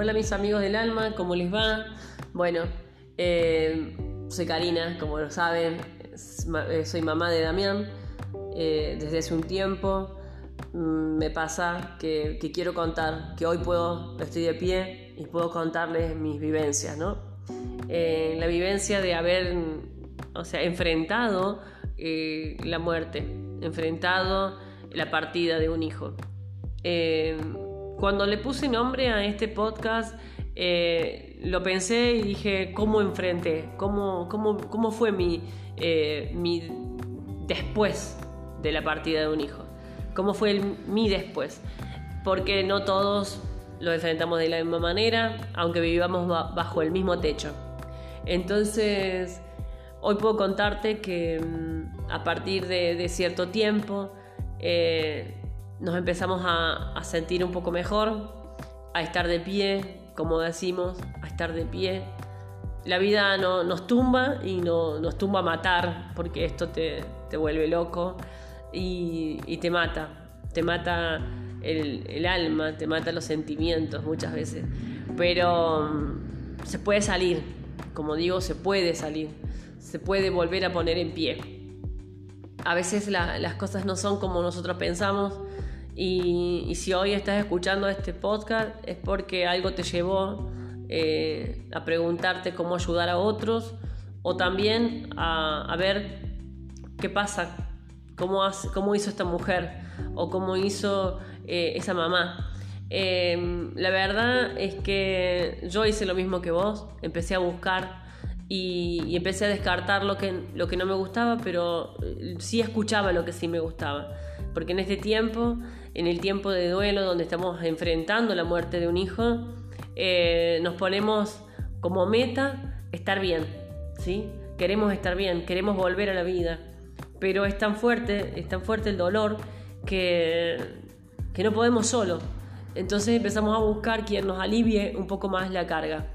Hola mis amigos del alma, ¿cómo les va? Bueno, eh, soy Karina, como lo saben, eh, soy mamá de Damián eh, desde hace un tiempo. Mm, me pasa que, quiero contar, que hoy puedo, estoy de pie y puedo contarles mis vivencias, ¿no? la vivencia de haber, o sea, enfrentado la muerte, enfrentado la partida de un hijo. Cuando le puse nombre a este podcast, eh, lo pensé y dije, ¿cómo enfrenté? ¿Cómo, cómo, cómo fue mi, eh, mi después de la partida de un hijo? ¿Cómo fue mi después? Porque no todos lo enfrentamos de la misma manera, aunque vivamos bajo el mismo techo. Entonces, hoy puedo contarte que mm, a partir de, cierto tiempo, eh, nos empezamos a, sentir un poco mejor, a estar de pie, como decimos, a estar de pie. La vida no, nos tumba y no, nos tumba a matar, porque esto te, vuelve loco y, te mata. Te mata el, alma, te mata los sentimientos muchas veces. Pero mm, se puede salir, como digo, se puede salir. Se puede volver a poner en pie. A veces las cosas no son como nosotros pensamos y, si hoy estás escuchando este podcast es porque algo te llevó eh, a preguntarte cómo ayudar a otros o también a, ver qué pasa, cómo, cómo, hizo esta mujer o cómo hizo eh, esa mamá. Em, la verdad es que yo hice lo mismo que vos, empecé a buscar y, y, empecé a descartar lo que, lo que no me gustaba, pero eh, sí escuchaba lo que sí me gustaba. Porque en este tiempo en el tiempo de duelo donde estamos enfrentando la muerte de un hijo, eh, nos ponemos como meta estar bien, ¿sí? Queremos estar bien, queremos volver a la vida, pero es tan fuerte, es tan fuerte el dolor que, que no podemos solo. Entonces empezamos a buscar quien nos alivie un poco más la carga.